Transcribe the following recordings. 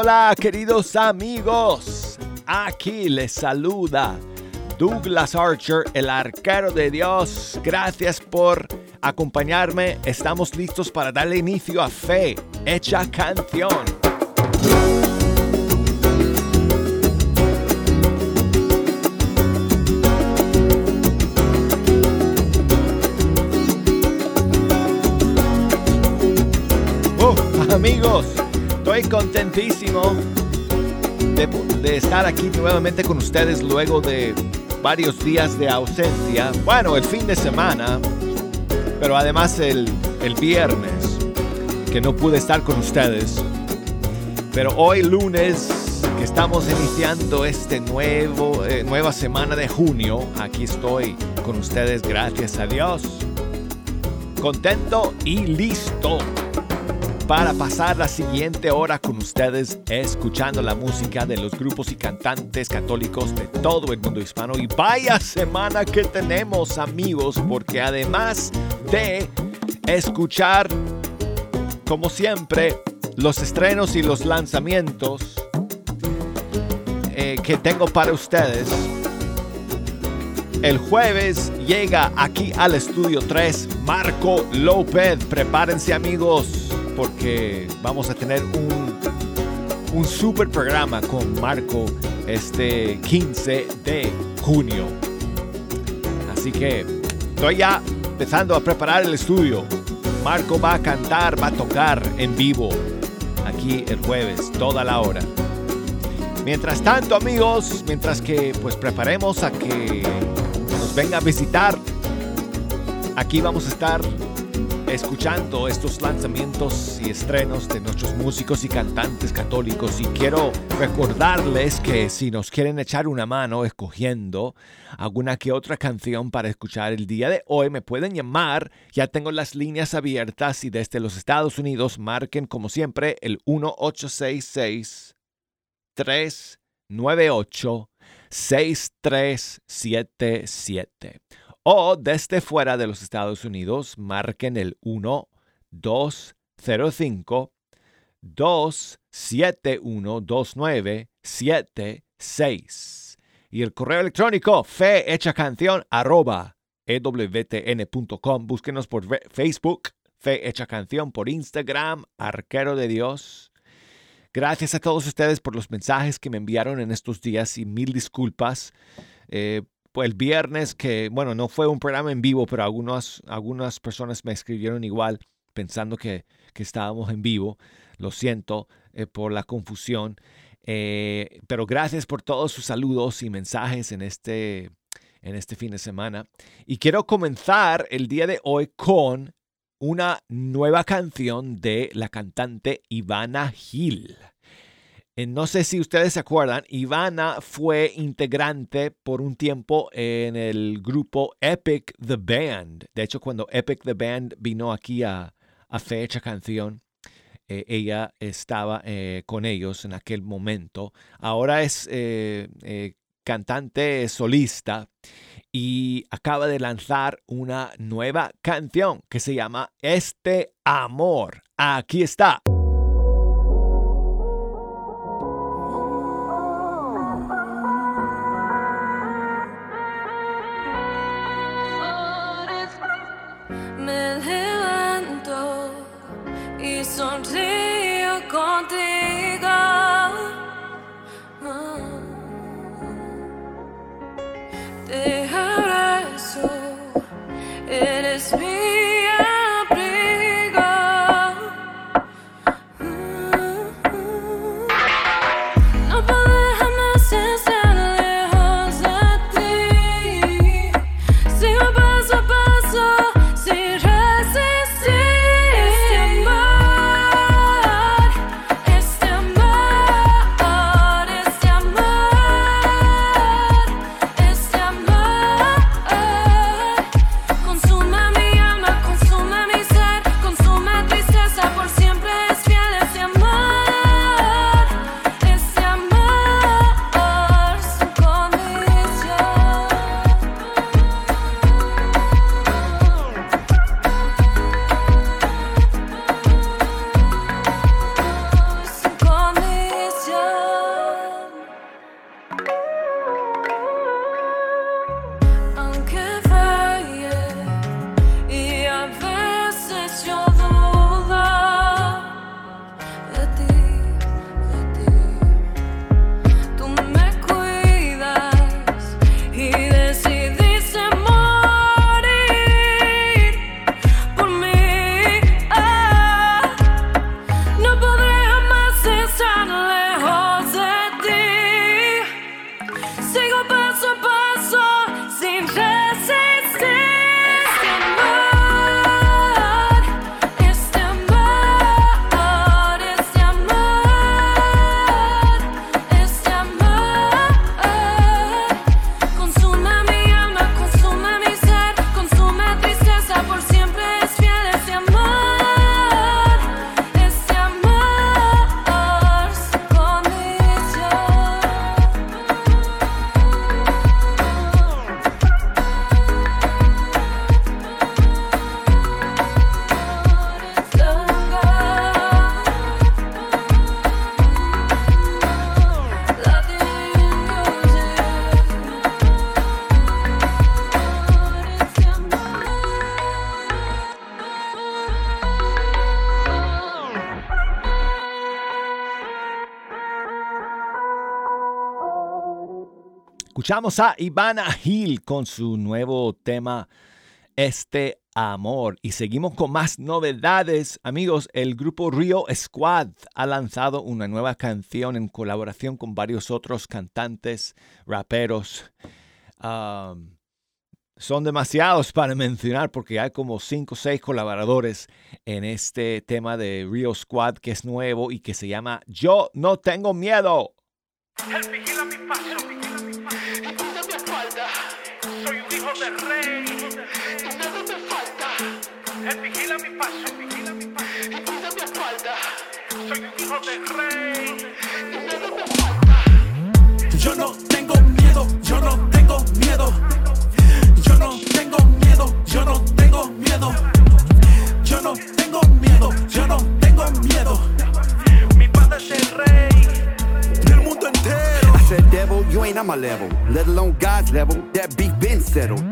Hola queridos amigos, aquí les saluda Douglas Archer, el arquero de Dios. Gracias por acompañarme. Estamos listos para darle inicio a Fe, hecha canción. Oh, amigos, estoy contentísimo de, estar aquí nuevamente con ustedes luego de varios días de ausencia. Bueno, el fin de semana, pero además el, el viernes, que no pude estar con ustedes. Pero hoy lunes, que estamos iniciando este nuevo, eh, nueva semana de junio, aquí estoy con ustedes, gracias a Dios. Contento y listo para pasar la siguiente hora con ustedes escuchando la música de los grupos y cantantes católicos de todo el mundo hispano. Y vaya semana que tenemos amigos, porque además de escuchar, como siempre, los estrenos y los lanzamientos eh, que tengo para ustedes, el jueves llega aquí al estudio 3 Marco López. Prepárense amigos porque vamos a tener un, un super programa con Marco este 15 de junio. Así que estoy ya empezando a preparar el estudio. Marco va a cantar, va a tocar en vivo aquí el jueves, toda la hora. Mientras tanto, amigos, mientras que pues preparemos a que nos venga a visitar, aquí vamos a estar escuchando estos lanzamientos y estrenos de nuestros músicos y cantantes católicos. Y quiero recordarles que si nos quieren echar una mano escogiendo alguna que otra canción para escuchar el día de hoy me pueden llamar, ya tengo las líneas abiertas y desde los Estados Unidos marquen como siempre el 1866 398 6377 o desde fuera de los Estados Unidos, marquen el 1 205 271 2976 y el correo electrónico fe. Búsquenos por Facebook, Fe Hecha Canción, por Instagram, Arquero de Dios. Gracias a todos ustedes por los mensajes que me enviaron en estos días y mil disculpas eh, el viernes que, bueno, no fue un programa en vivo, pero algunas, algunas personas me escribieron igual pensando que, que estábamos en vivo. Lo siento eh, por la confusión. Eh, pero gracias por todos sus saludos y mensajes en este, en este fin de semana. Y quiero comenzar el día de hoy con una nueva canción de la cantante Ivana Gil. Eh, no sé si ustedes se acuerdan, Ivana fue integrante por un tiempo en el grupo Epic the Band. De hecho, cuando Epic the Band vino aquí a, a Fecha Canción, eh, ella estaba eh, con ellos en aquel momento. Ahora es cantante solista y acaba de lanzar una nueva canción que se llama Este Amor. Aquí está. Escuchamos a Ivana Hill con su nuevo tema Este Amor y seguimos con más novedades. Amigos, el grupo Rio Squad ha lanzado una nueva canción en colaboración con varios otros cantantes, raperos. son demasiados para mencionar porque hay como 5 o 6 colaboradores en este tema de Rio Squad que es nuevo y que se llama Yo no tengo miedo. Yo no tengo miedo, yo no tengo miedo. Yo no tengo miedo, yo no tengo miedo. Yo no tengo miedo, yo no tengo miedo. Mi padre es el rey del mundo entero. I said, devil, you ain't on my level, let alone God's level. That beef been settled.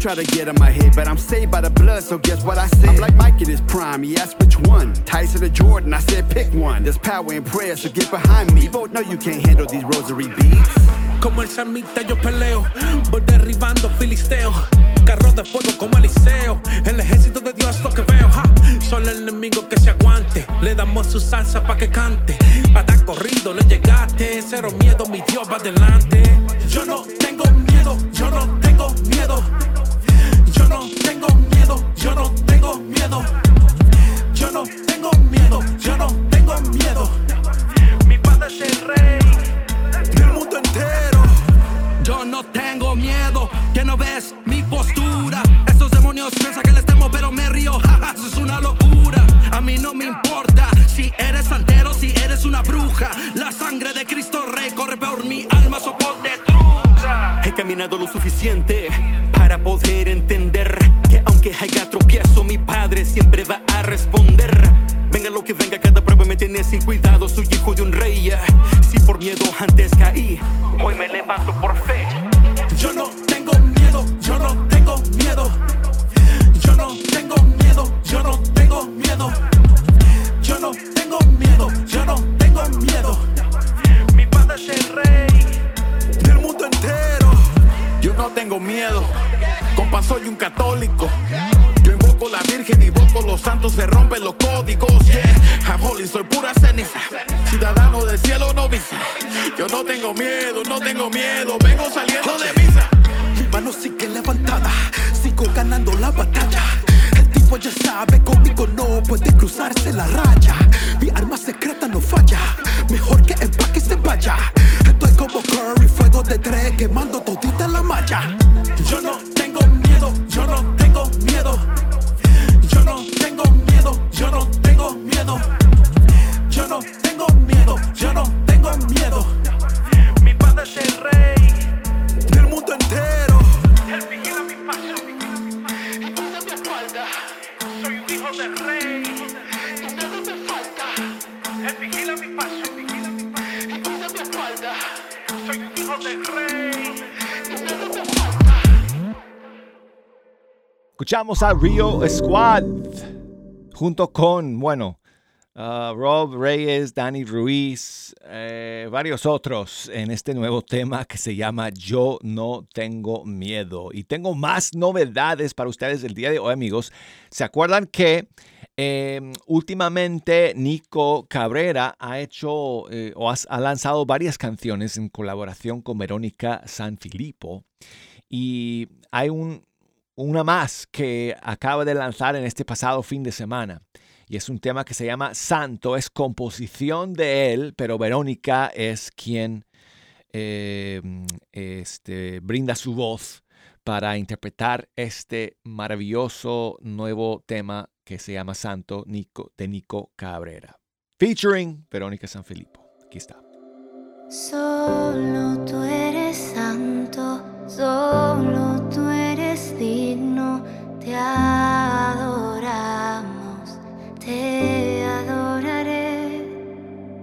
Try to get in my head, but I'm saved by the blood, so guess what I said? I'm like Mike in his prime, he asked which one. Tyson or Jordan, I said pick one. There's power in prayer, so get behind me. Both know you can't handle these rosary beads. Como el samita yo peleo, voy derribando filisteos. Carros de fuego como Eliseo, el ejército de Dios lo que veo. Ja. Solo el enemigo que se aguante, le damos su salsa pa' que cante. Dar corrido, le llegaste, cero miedo, mi Dios va adelante. Yo no tengo miedo, yo no tengo miedo. Yo no tengo miedo, yo no tengo miedo. Yo no tengo miedo, yo no tengo miedo. Mi padre es el rey del mundo entero. Yo no tengo miedo, que no ves mi postura. Estos demonios piensan que les temo, pero me río. Es una locura. A mí no me importa si eres santero, si eres una bruja. La sangre de Cristo Rey corre por mi alma, soporte He caminado lo suficiente para poder entender hoy me levanto por fe. A Rio Squad junto con, bueno, uh, Rob Reyes, Danny Ruiz, eh, varios otros en este nuevo tema que se llama Yo no tengo miedo. Y tengo más novedades para ustedes el día de hoy, amigos. ¿Se acuerdan que eh, últimamente Nico Cabrera ha hecho eh, o ha lanzado varias canciones en colaboración con Verónica Sanfilippo? Y hay un, una más que acaba de lanzar en este pasado fin de semana. Y es un tema que se llama Santo, es composición de él, pero Verónica es quien eh, este, brinda su voz para interpretar este maravilloso nuevo tema que se llama Santo Nico, de Nico Cabrera. Featuring Verónica Sanfilippo. Aquí está. Solo tú eres santo, solo tú eres digno, te adoramos, te adoraré.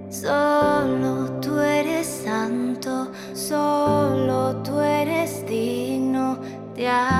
Solo tú eres santo, solo tú eres digno, te adoramos,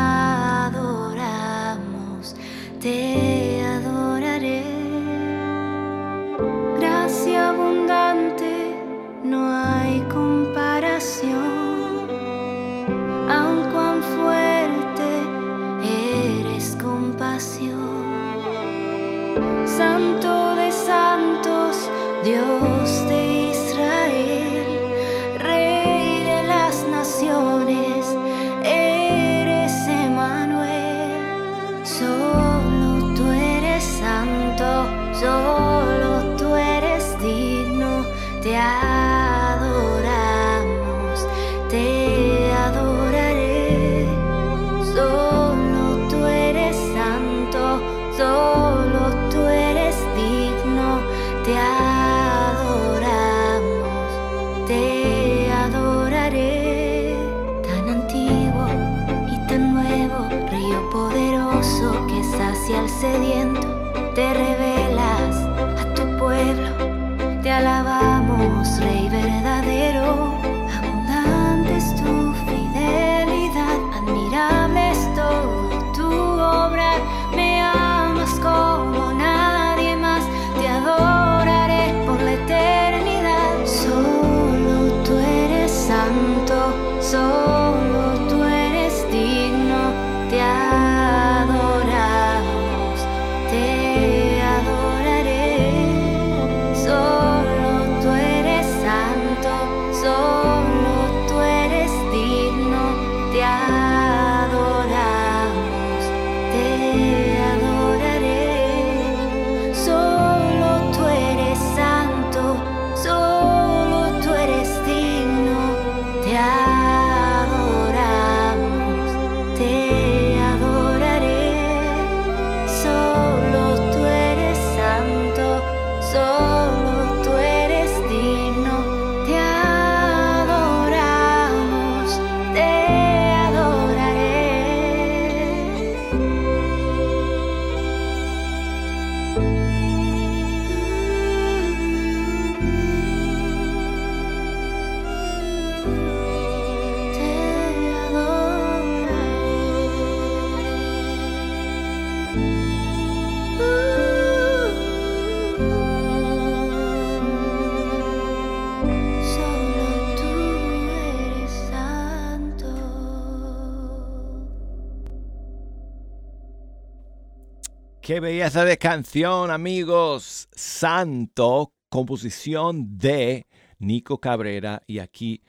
Qué belleza de canción, amigos. Santo, composición de Nico Cabrera y aquí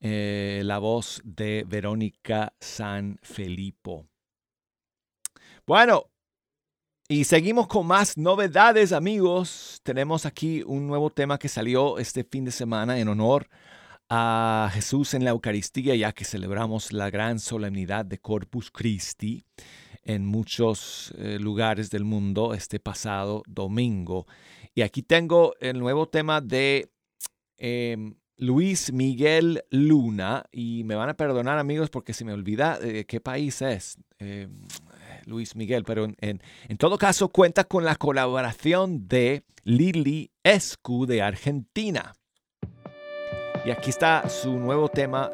eh, la voz de Verónica San Felipo. Bueno, y seguimos con más novedades, amigos. Tenemos aquí un nuevo tema que salió este fin de semana en honor a Jesús en la Eucaristía, ya que celebramos la gran solemnidad de Corpus Christi en muchos eh, lugares del mundo este pasado domingo. Y aquí tengo el nuevo tema de em, Luis Miguel Luna. Y me van a perdonar amigos porque se me olvida de qué país es em, Luis Miguel. Pero en, en- en todo caso cuenta con la colaboración de Lili Escu de Argentina. Y aquí está su nuevo tema,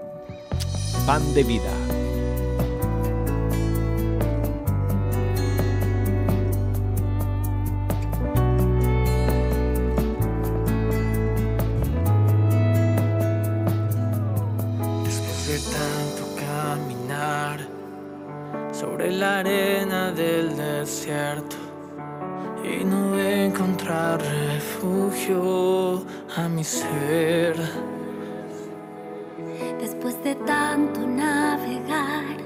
Pan de Vida. Sobre la arena del desierto y no encontrar refugio a mi ser. Después de tanto navegar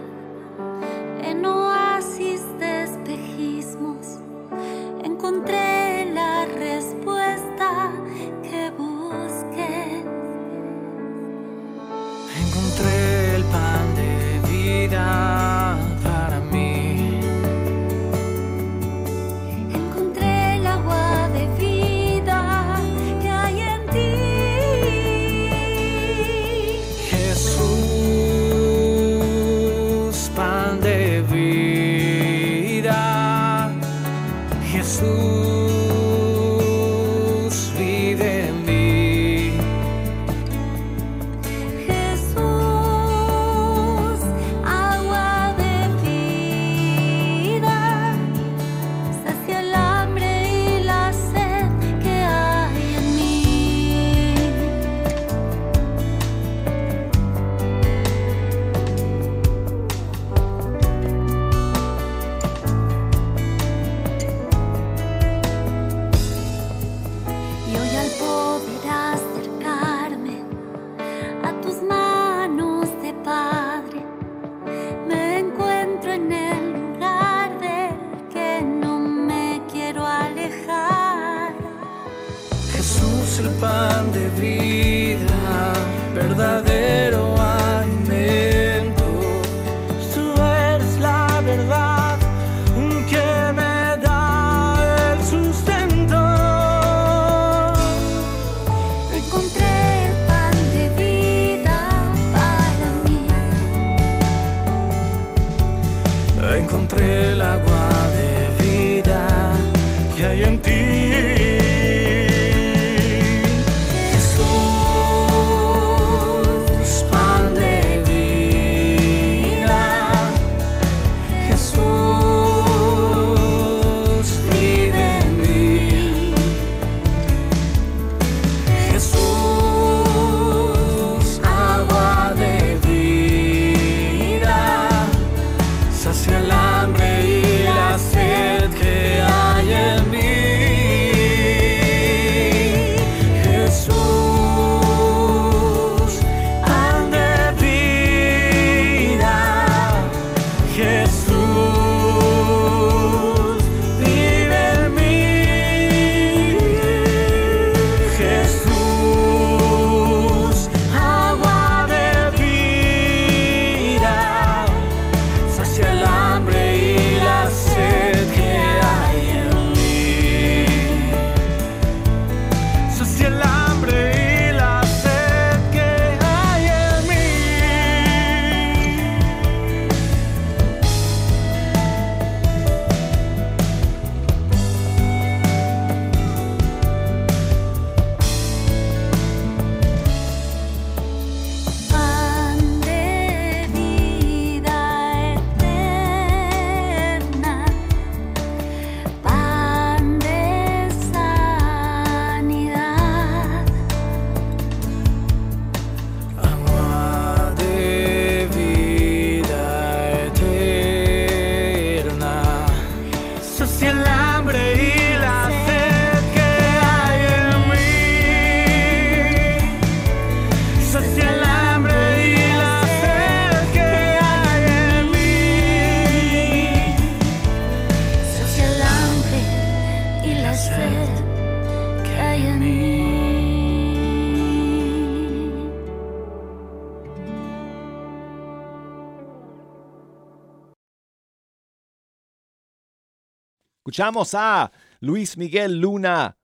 Escuchamos a Luis Miguel Luna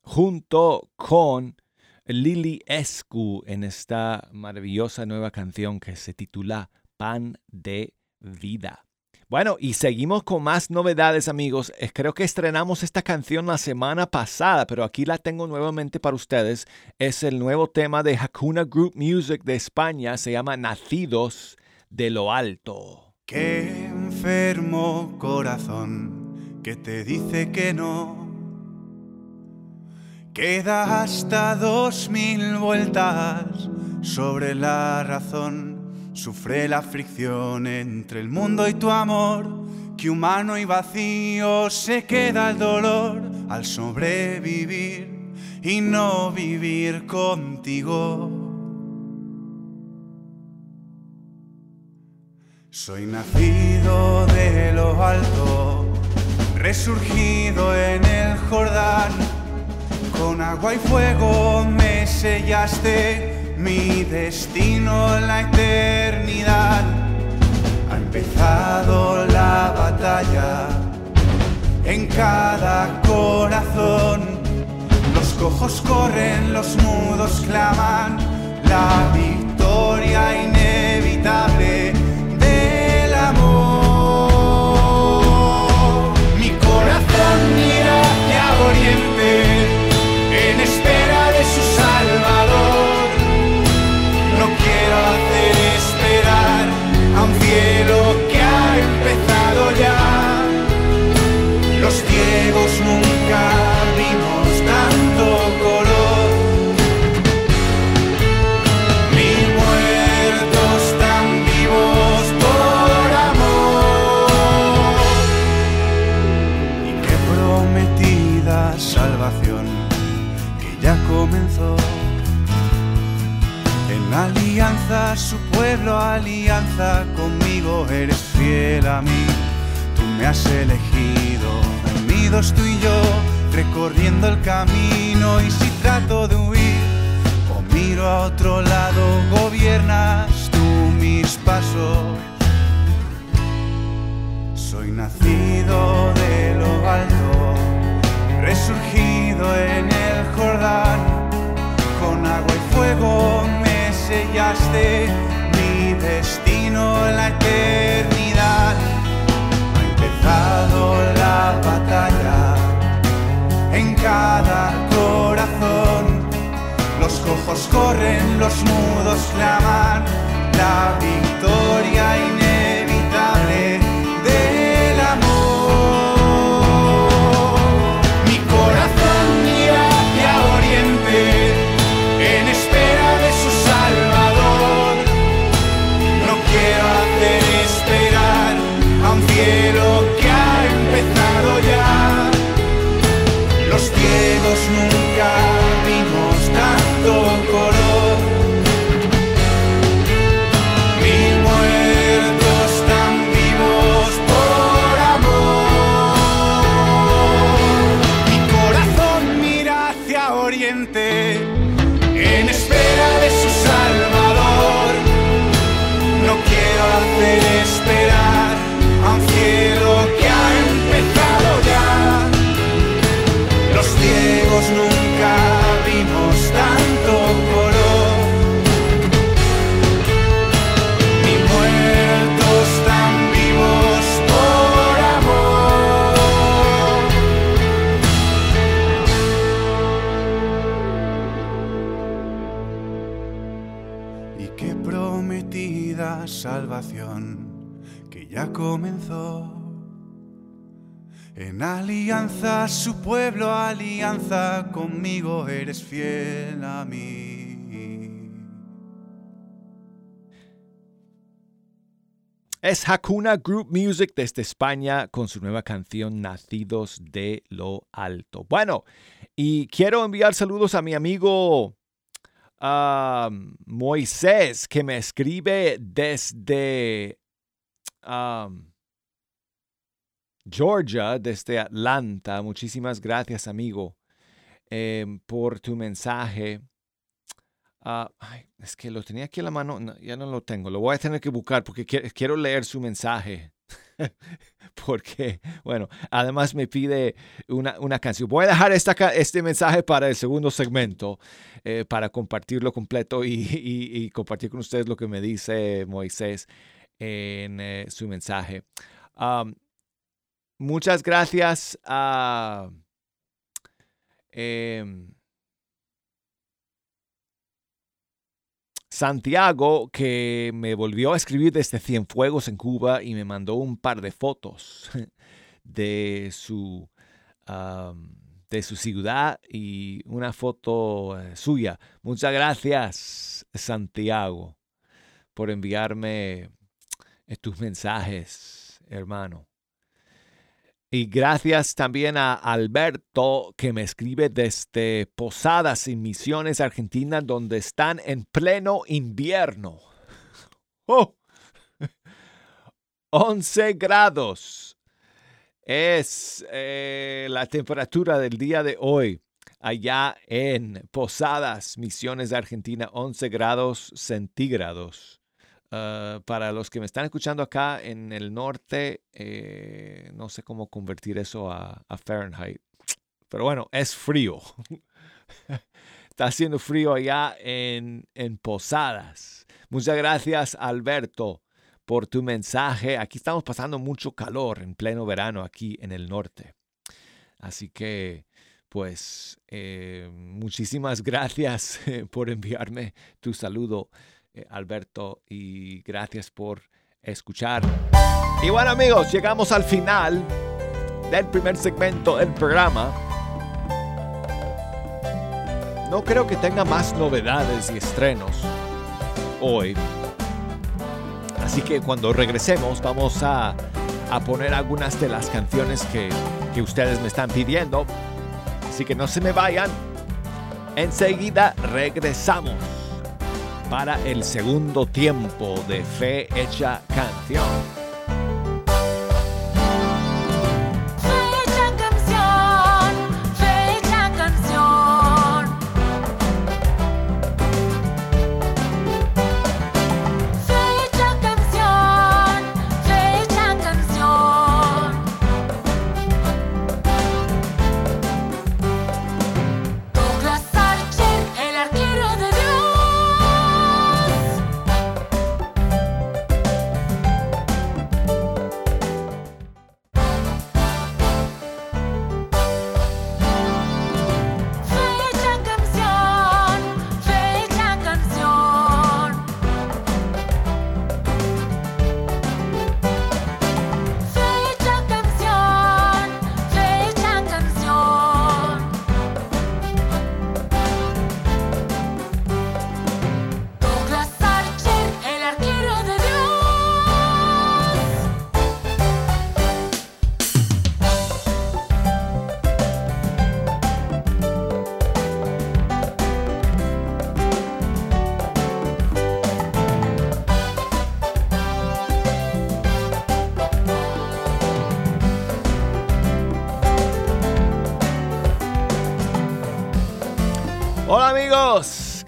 junto con Lili Escu en esta maravillosa nueva canción que se titula Pan de Vida. Bueno, y seguimos con más novedades amigos. Creo que estrenamos esta canción la semana pasada, pero aquí la tengo nuevamente para ustedes. Es el nuevo tema de Hakuna Group Music de España. Se llama Nacidos de lo Alto. Qué enfermo corazón que te dice que no. Queda hasta dos mil vueltas sobre la razón. Sufre la fricción entre el mundo y tu amor. Que humano y vacío se queda el dolor al sobrevivir y no vivir contigo. Soy nacido de lo alto, resurgido en el Jordán. Con agua y fuego me sellaste mi destino, la eternidad. Ha empezado la batalla en cada corazón. Los cojos corren, los mudos claman, la victoria inevitable en espera de su salvador. No quiero hacer esperar a un cielo comenzó. En alianza, su pueblo, alianza conmigo, eres fiel a mí. Tú me has elegido, unidos tú y yo, recorriendo el camino. Y si trato de huir o miro a otro lado, gobiernas tú mis pasos. Soy nacido de lo alto, resurgido en el Jordán, mi destino en la eternidad. Ha empezado la batalla en cada corazón. Los cojos corren, los mudos claman la victoria inevitable. Su pueblo, alianza conmigo, eres fiel a mí. Es Hakuna Group Music desde España con su nueva canción Nacidos de lo Alto. Bueno, y quiero enviar saludos a mi amigo ah, Moisés que me escribe desde ah, Georgia, desde Atlanta. Muchísimas gracias, amigo, eh, por tu mensaje. Ah, ay, es que lo tenía aquí en la mano, no, ya no lo tengo. Lo voy a tener que buscar porque qui- quiero leer su mensaje. porque, bueno, además me pide una, una canción. Voy a dejar esta, este mensaje para el segundo segmento, eh, para compartirlo completo y, compartir con ustedes lo que me dice Moisés en eh, su mensaje. Muchas gracias a... em, Santiago, que me volvió a escribir desde Cienfuegos en Cuba y me mandó un par de fotos de su, am, de su ciudad y una foto eh, suya. Muchas gracias, Santiago, por enviarme tus mensajes, hermano. Y gracias también a Alberto que me escribe desde Posadas en Misiones, Argentina, donde están en pleno invierno. ¡Oh! 11 grados es eh, la temperatura del día de hoy allá en Posadas, Misiones, Argentina, 11 grados centígrados. Uh, para los que me están escuchando acá en el norte, eh, no sé cómo convertir eso a, a Fahrenheit. Pero bueno, es frío. Está haciendo frío allá en, en Posadas. Muchas gracias, Alberto, por tu mensaje. Aquí estamos pasando mucho calor en pleno verano aquí en el norte. Así que, pues, eh, muchísimas gracias por enviarme tu saludo. Eh, Alberto, y gracias por escuchar. Y bueno amigos, llegamos al final del primer segmento del programa. No creo que tenga más novedades y estrenos hoy. Así que cuando regresemos vamos a, a poner algunas de las canciones que, que ustedes me están pidiendo. Así que no se me vayan. Enseguida regresamos para el segundo tiempo de Fe Hecha Canción.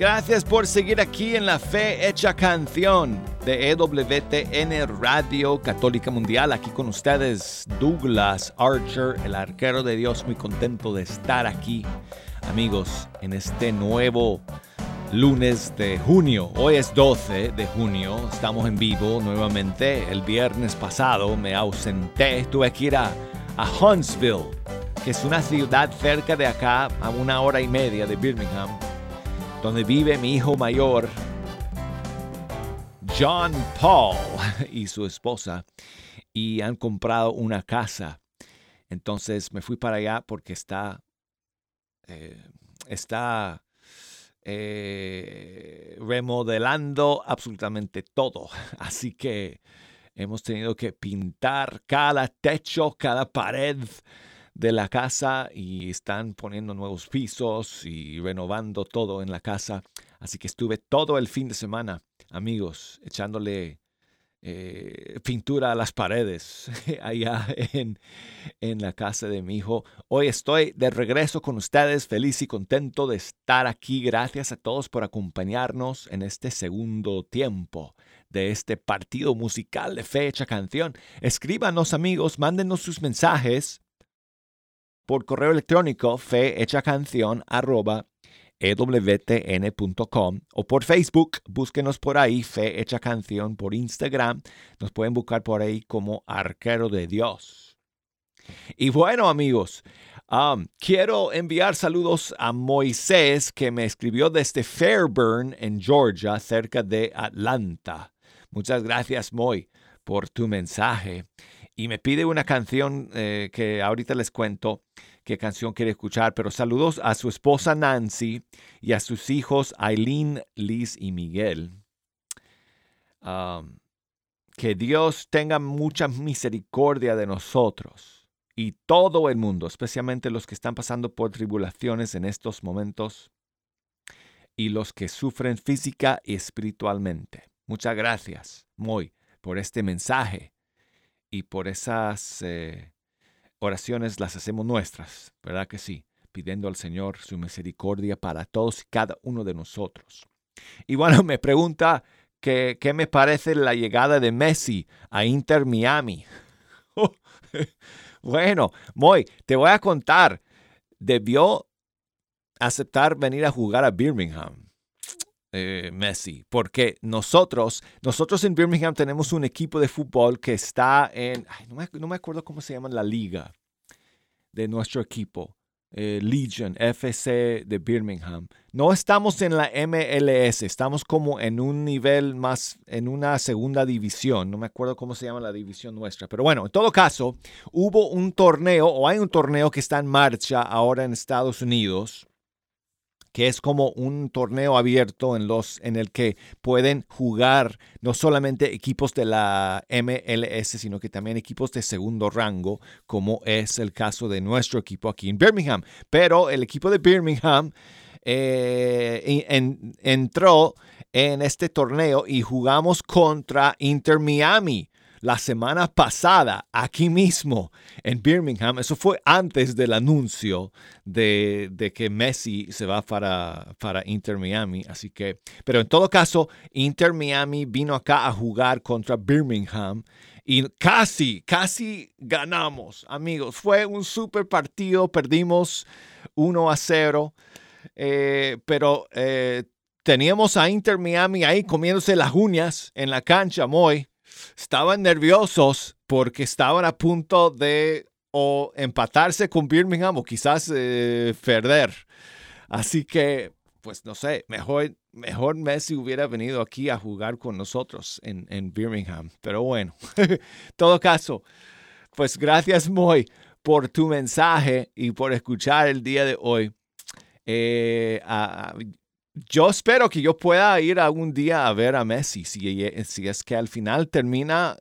Gracias por seguir aquí en la Fe Hecha Canción de EWTN Radio Católica Mundial. Aquí con ustedes Douglas Archer, el arquero de Dios, muy contento de estar aquí, amigos, en este nuevo lunes de junio. Hoy es 12 de junio, estamos en vivo nuevamente. El viernes pasado me ausenté, tuve que ir a, a Huntsville que es una ciudad cerca de acá, a una hora y media de Birmingham, donde vive mi hijo mayor, John Paul, y su esposa, y han comprado una casa. Entonces me fui para allá porque está, eh, está eh, remodelando absolutamente todo. Así que hemos tenido que pintar cada techo, cada pared de la casa y están poniendo nuevos pisos y renovando todo en la casa. Así que estuve todo el fin de semana, amigos, echándole eh, pintura a las paredes allá en, en la casa de mi hijo. Hoy estoy de regreso con ustedes, feliz y contento de estar aquí. Gracias a todos por acompañarnos en este segundo tiempo de este partido musical de fecha canción. Escríbanos amigos, mándenos sus mensajes por correo electrónico fehechacanción arroba ewtn.com o por Facebook, búsquenos por ahí, Fe Hecha Canción, por Instagram, nos pueden buscar por ahí como Arquero de Dios. Y bueno amigos, um, quiero enviar saludos a Moisés que me escribió desde Fairburn en Georgia, cerca de Atlanta. Muchas gracias Moy por tu mensaje y me pide una canción eh, que ahorita les cuento qué canción quiere escuchar, pero saludos a su esposa Nancy y a sus hijos Aileen, Liz y Miguel. Que Dios tenga mucha misericordia de nosotros y todo el mundo, especialmente los que están pasando por tribulaciones en estos momentos y los que sufren física y espiritualmente. Muchas gracias, Moy, por este mensaje y por esas eh, oraciones las hacemos nuestras, ¿verdad que sí? Pidiendo al Señor su misericordia para todos y cada uno de nosotros. Y bueno, me pregunta que, qué me parece la llegada de Messi a Inter Miami. bueno, Moy, te voy a contar. Debió aceptar venir a jugar a Birmingham. Eh, Messi, porque nosotros, nosotros en Birmingham tenemos un equipo de fútbol que está en, no, me, acuerdo cómo se llama la liga de nuestro equipo, eh, Legion FC de Birmingham. No estamos en la MLS, estamos como en un nivel más, en una segunda división, no me acuerdo cómo se llama la división nuestra, pero bueno, en todo caso, hubo un torneo o hay un torneo que está en marcha ahora en Estados Unidos que es como un torneo abierto en, los, en el que pueden jugar no solamente equipos de la MLS, sino que también equipos de segundo rango, como es el caso de nuestro equipo aquí en Birmingham. Pero el equipo de Birmingham eh, entró en este torneo y jugamos contra Inter Miami la semana pasada aquí mismo en Birmingham. Eso fue antes del anuncio de, que Messi se va para, para Inter Miami. Así que, pero en todo caso, Inter Miami vino acá a jugar contra Birmingham y casi, casi ganamos, amigos. Fue un super partido, perdimos 1 a 0, eh, pero eh, teníamos a Inter Miami ahí comiéndose las uñas en la cancha, muy estaban nerviosos porque estaban a punto de o empatarse con Birmingham o quizás eh, perder. Así que, pues no sé, mejor, mejor Messi hubiera venido aquí a jugar con nosotros en, en Birmingham. Pero bueno, todo caso, pues gracias Moy por tu mensaje y por escuchar el día de hoy. Eh, yo espero que yo pueda ir algún día a ver a Messi. Si, si es que al final termina,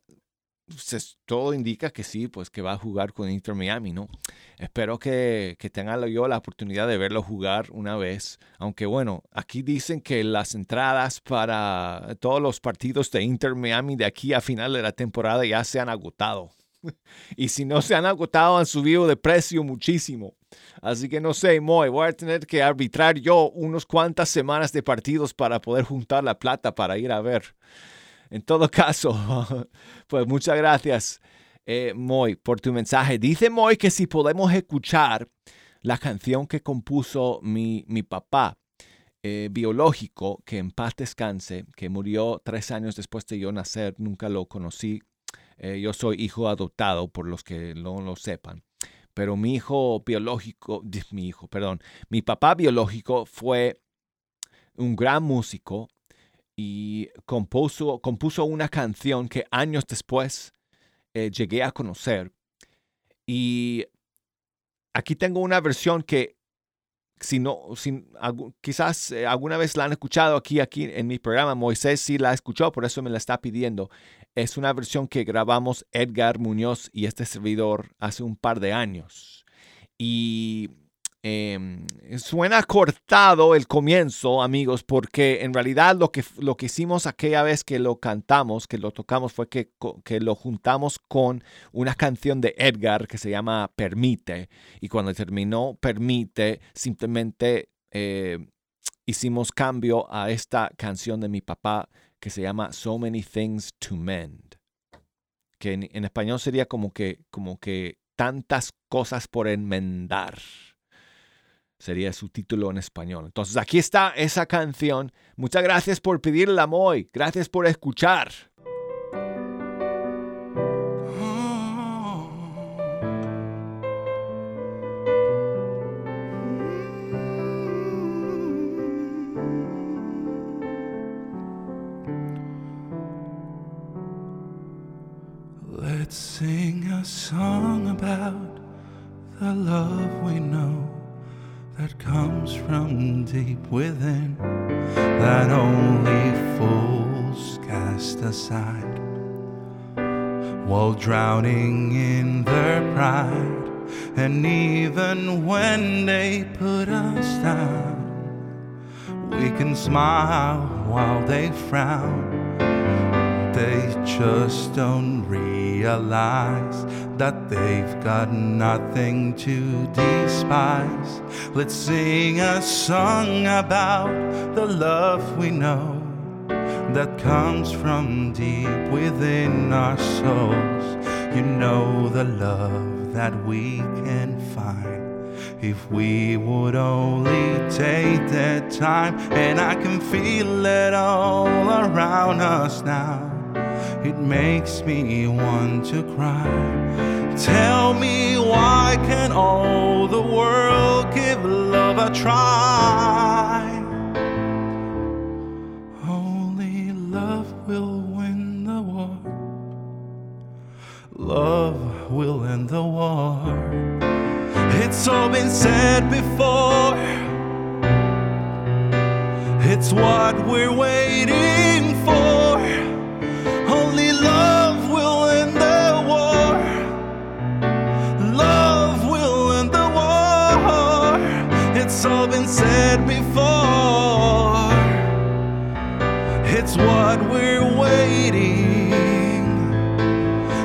todo indica que sí, pues que va a jugar con Inter Miami, ¿no? Espero que, que tenga yo la oportunidad de verlo jugar una vez. Aunque bueno, aquí dicen que las entradas para todos los partidos de Inter Miami de aquí a final de la temporada ya se han agotado. y si no se han agotado, han subido de precio muchísimo. Así que no sé, Moy, voy a tener que arbitrar yo unos cuantas semanas de partidos para poder juntar la plata para ir a ver. En todo caso, pues muchas gracias, eh, Moy, por tu mensaje. Dice Moy que si podemos escuchar la canción que compuso mi, mi papá eh, biológico, que en paz descanse, que murió tres años después de yo nacer, nunca lo conocí. Eh, yo soy hijo adoptado, por los que no lo sepan. Pero mi hijo biológico, mi hijo, perdón, mi papá biológico fue un gran músico y compuso, compuso una canción que años después eh, llegué a conocer. Y aquí tengo una versión que si no, quizás eh, alguna vez la han escuchado aquí, aquí en mi programa. Moisés sí la escuchó, por eso me la está pidiendo. Es una versión que grabamos Edgar Muñoz y este servidor hace un par de años. Y Em, suena cortado el comienzo, amigos, porque en realidad lo que, lo que hicimos aquella vez que lo cantamos, que lo tocamos, fue que, que lo juntamos con una canción de Edgar que se llama Permite. Y cuando terminó Permite, simplemente eh, hicimos cambio a esta canción de mi papá que se llama So Many Things to Mend. Que en, español sería como que, como que tantas cosas por enmendar sería su título en español. Entonces aquí está esa canción. Muchas gracias por pedirla, Moy. Gracias por escuchar. Let's sing a song about the love we know that comes from deep within, that only fools cast aside while drowning in their pride. And even when they put us down, we can smile while they frown. They just don't realize that they've got nothing to despise. Let's sing a song about the love we know that comes from deep within our souls. You know the love that we can find if we would only take the time, and I can feel it all around us now. It makes me want to cry. Tell me why can't all the world give love a try? Only love will win the war. Love will end the war. It's all been said before. It's what we're waiting for. Said before. It's what we're waiting.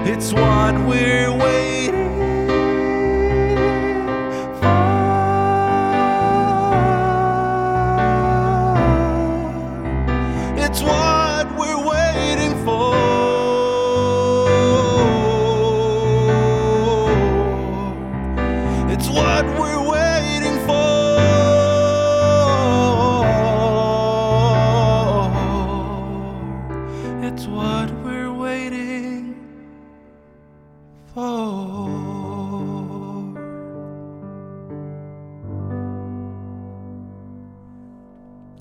It's what we're waiting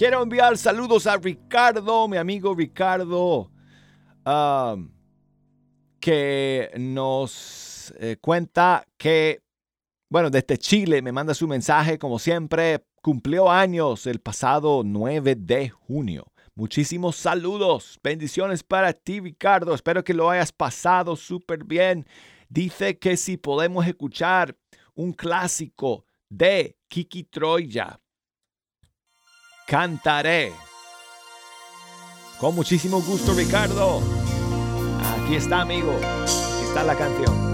Quiero enviar saludos a Ricardo, mi amigo Ricardo, um, que nos eh, cuenta que, bueno, desde Chile me manda su mensaje, como siempre, cumplió años el pasado 9 de junio. Muchísimos saludos, bendiciones para ti, Ricardo. Espero que lo hayas pasado súper bien. Dice que si podemos escuchar un clásico de Kiki Troya, cantaré. Con muchísimo gusto, Ricardo. Aquí está, amigo. Aquí está la canción.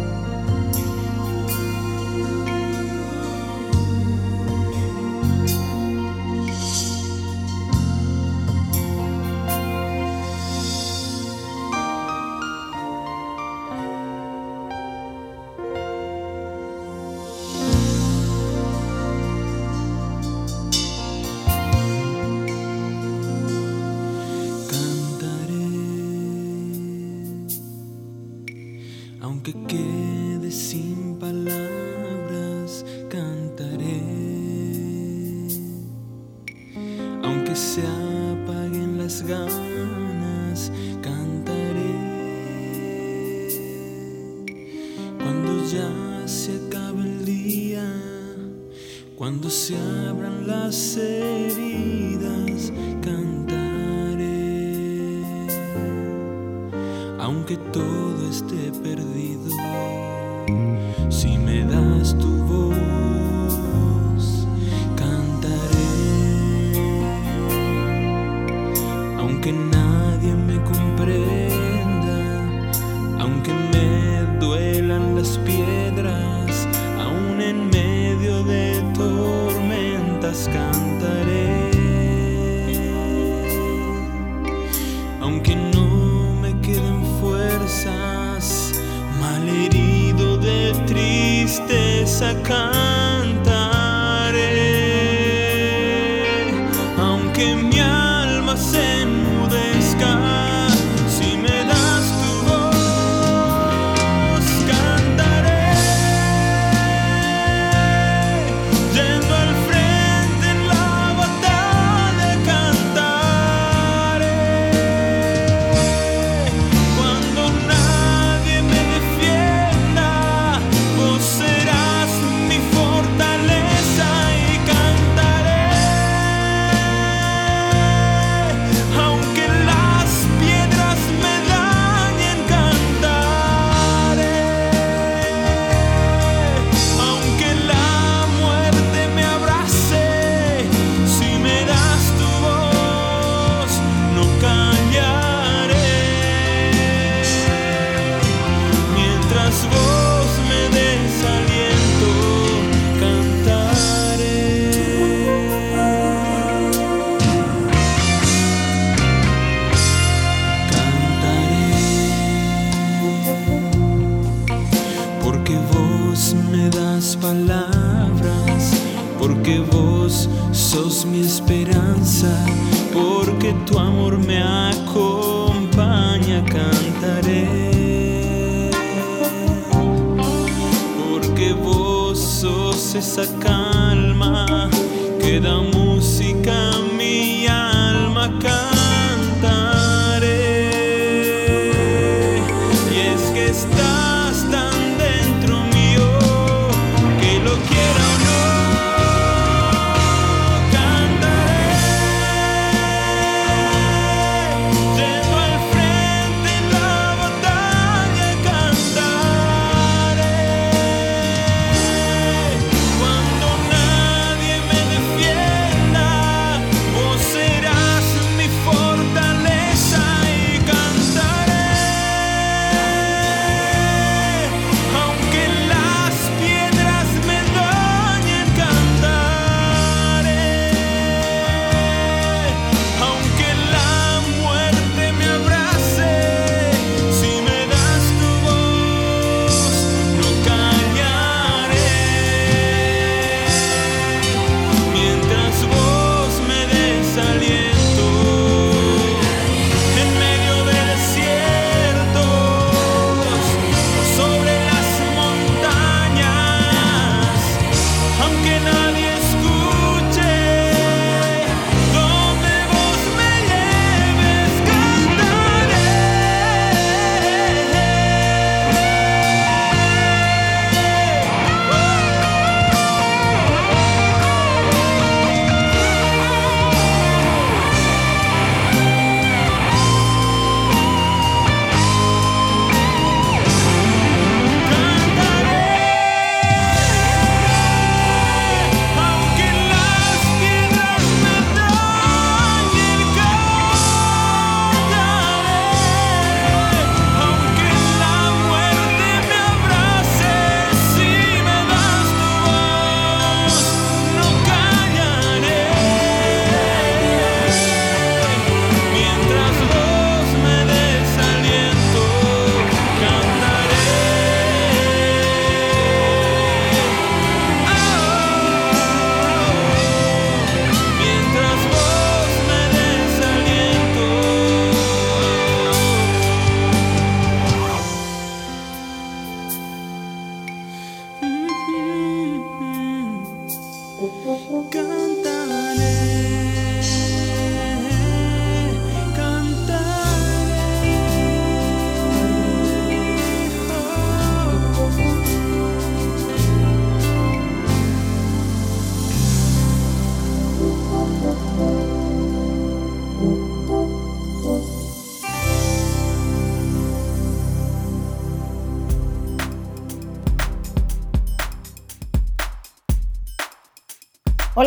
las cantaré. Aunque no me queden fuerzas, malherido de tristeza cantaré. que vos sos esa calma que da música a mi alma.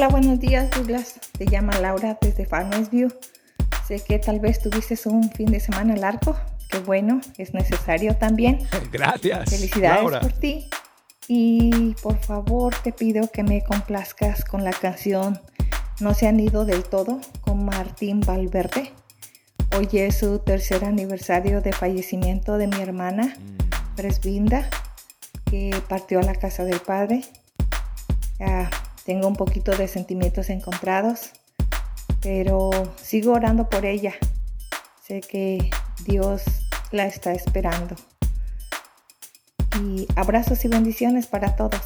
Hola, buenos días Douglas. Te llama Laura desde Farmers View. Sé que tal vez tuviste un fin de semana largo. Qué bueno, es necesario también. Gracias. Felicidades Laura. por ti. Y por favor te pido que me complazcas con la canción No se han ido del todo con Martín Valverde. Hoy es su tercer aniversario de fallecimiento de mi hermana, Presbinda, que partió a la casa del padre. Ah, tengo un poquito de sentimientos encontrados, pero sigo orando por ella. Sé que Dios la está esperando. Y abrazos y bendiciones para todos.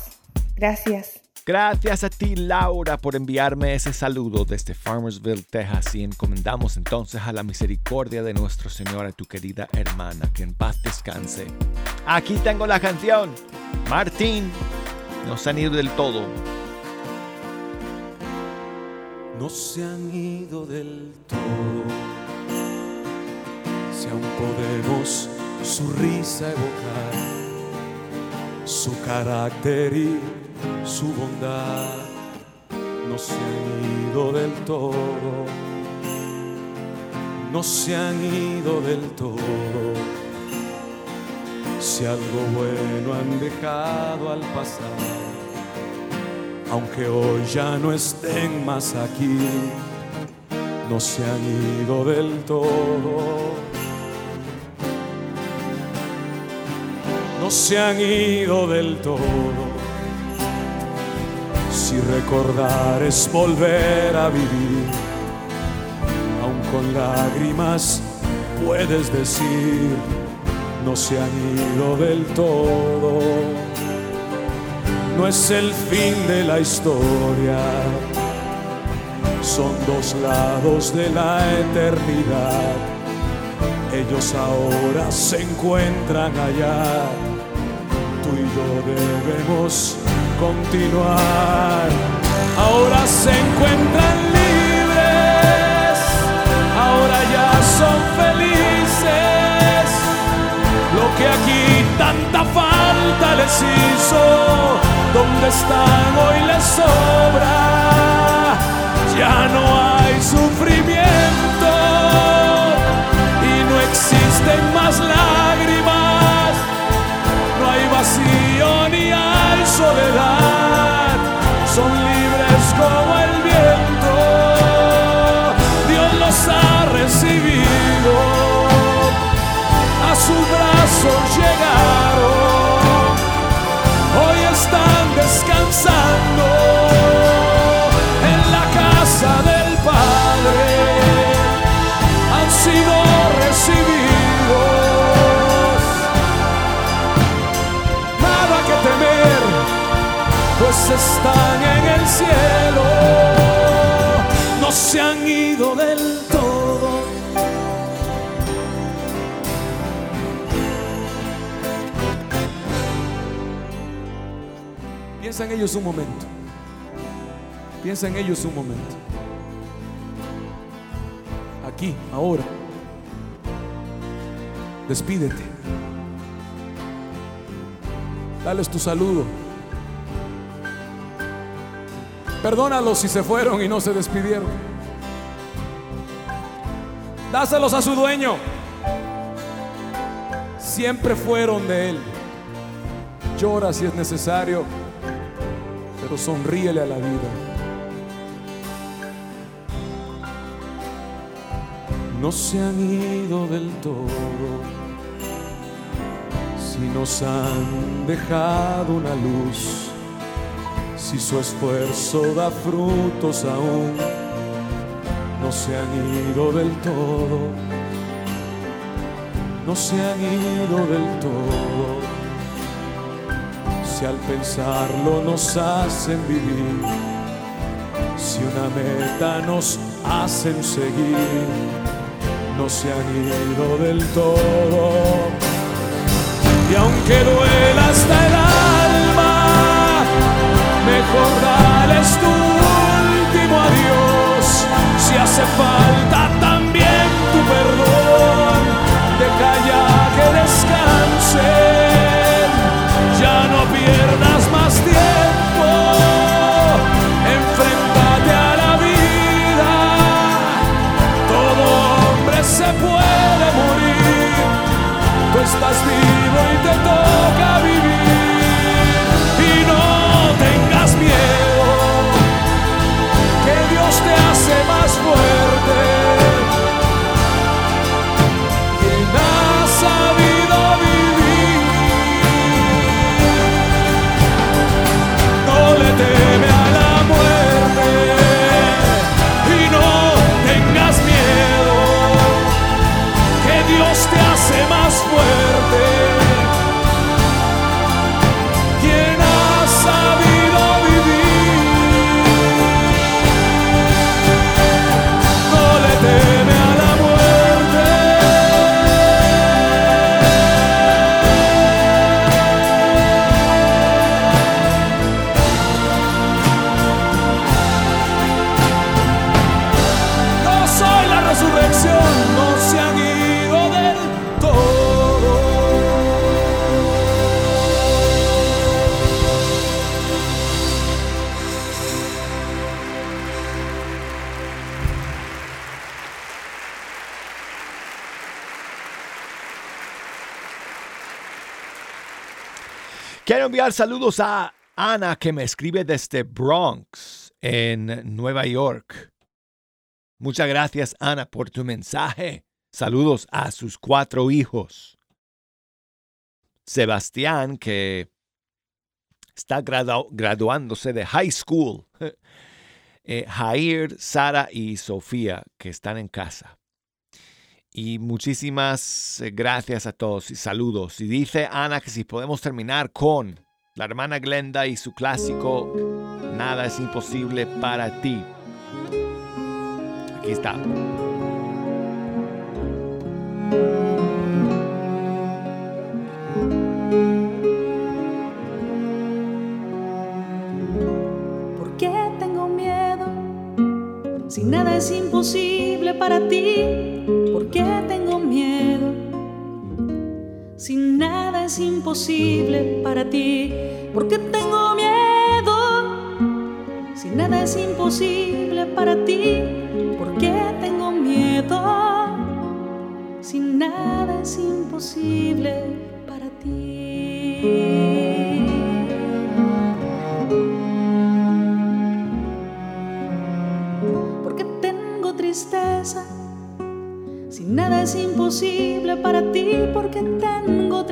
Gracias. Gracias a ti, Laura, por enviarme ese saludo desde Farmersville, Texas. Y encomendamos entonces a la misericordia de nuestro Señor a tu querida hermana, que en paz descanse. Aquí tengo la canción. Martín, no se han ido del todo. No se han ido del todo. Si aún podemos su risa evocar, su carácter y su bondad, no se han ido del todo. No se han ido del todo. Si algo bueno han dejado al pasar aunque hoy ya no estén más aquí, no se han ido del todo. No se han ido del todo. Si recordar es volver a vivir, aun con lágrimas puedes decir, no se han ido del todo no es el fin de la historia. Son dos lados de la eternidad. Ellos ahora se encuentran allá. Tú y yo debemos continuar. Ahora se encuentran libres. Ahora ya son felices. Lo que aquí tanta falta les hizo donde están hoy les sobra. Ya no hay sufrimiento y no existen más lágrimas. No hay vacío ni hay soledad. Son libres como el viento. Dios los ha recibido. A sus brazos llegaron están en el cielo. No se han ido del todo. Piensa en ellos un momento. Piensa en ellos un momento. Aquí, ahora. Despídete. Dales tu saludo. Perdónalos si se fueron y no se despidieron. Dáselos a su dueño. Siempre fueron de él. Llora si es necesario pero sonríele a la vida. No se han ido del todo, si nos han dejado una luz, si su esfuerzo da frutos aún, no se han ido del todo, no se han ido del todo si al pensarlo nos hacen vivir, si una meta nos hacen seguir, no se han ido del todo. Y aunque duela hasta el alma, mejor dales tu último adiós, si hace falta saludos a Ana que me escribe desde Bronx, en Nueva York. Muchas gracias Ana por tu mensaje. Saludos a sus cuatro hijos. Sebastián que está gradu- graduándose de high school. Eh, Jair, Sara y Sofía que están en casa. Y muchísimas eh, gracias a todos y saludos. Y dice Ana que si podemos terminar con la hermana Glenda y su clásico Nada es imposible para ti. Aquí está. ¿Por qué tengo miedo? Si nada es imposible para ti, ¿por qué tengo miedo? Si nada es imposible para ti, ¿por qué tengo miedo? Si nada es imposible para ti, ¿por qué tengo miedo? Si nada es imposible para ti. tristeza. Si nada es imposible para ti, porque tengo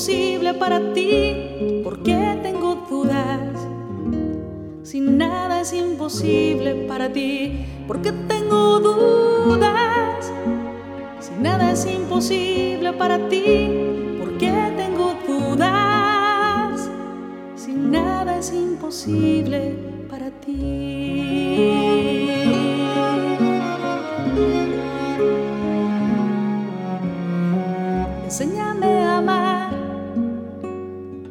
Imposible para ti, ¿por qué tengo dudas? Si nada es imposible para ti, ¿por qué tengo dudas? Si nada es imposible para ti, ¿por qué tengo dudas? Si nada es imposible para ti. Enséñame a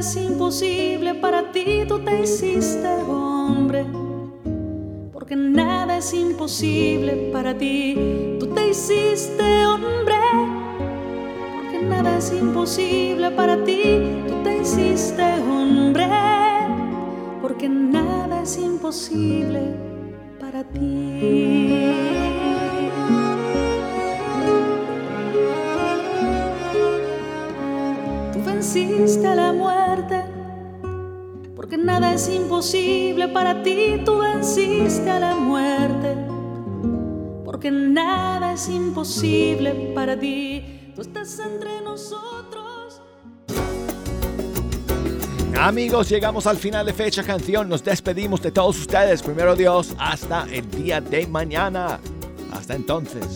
es imposible para ti. Tú te hiciste hombre, porque nada es imposible para ti. Tú te hiciste hombre, porque nada es imposible para ti. Tú te hiciste hombre, porque nada es imposible para ti. Venciste la muerte, nada es imposible para ti. Tú venciste a la muerte, porque nada es imposible para ti. Tú estás entre nosotros. Amigos, llegamos al final de Fecha Canción. Nos despedimos de todos ustedes. Primero Dios, hasta el día de mañana. Hasta entonces.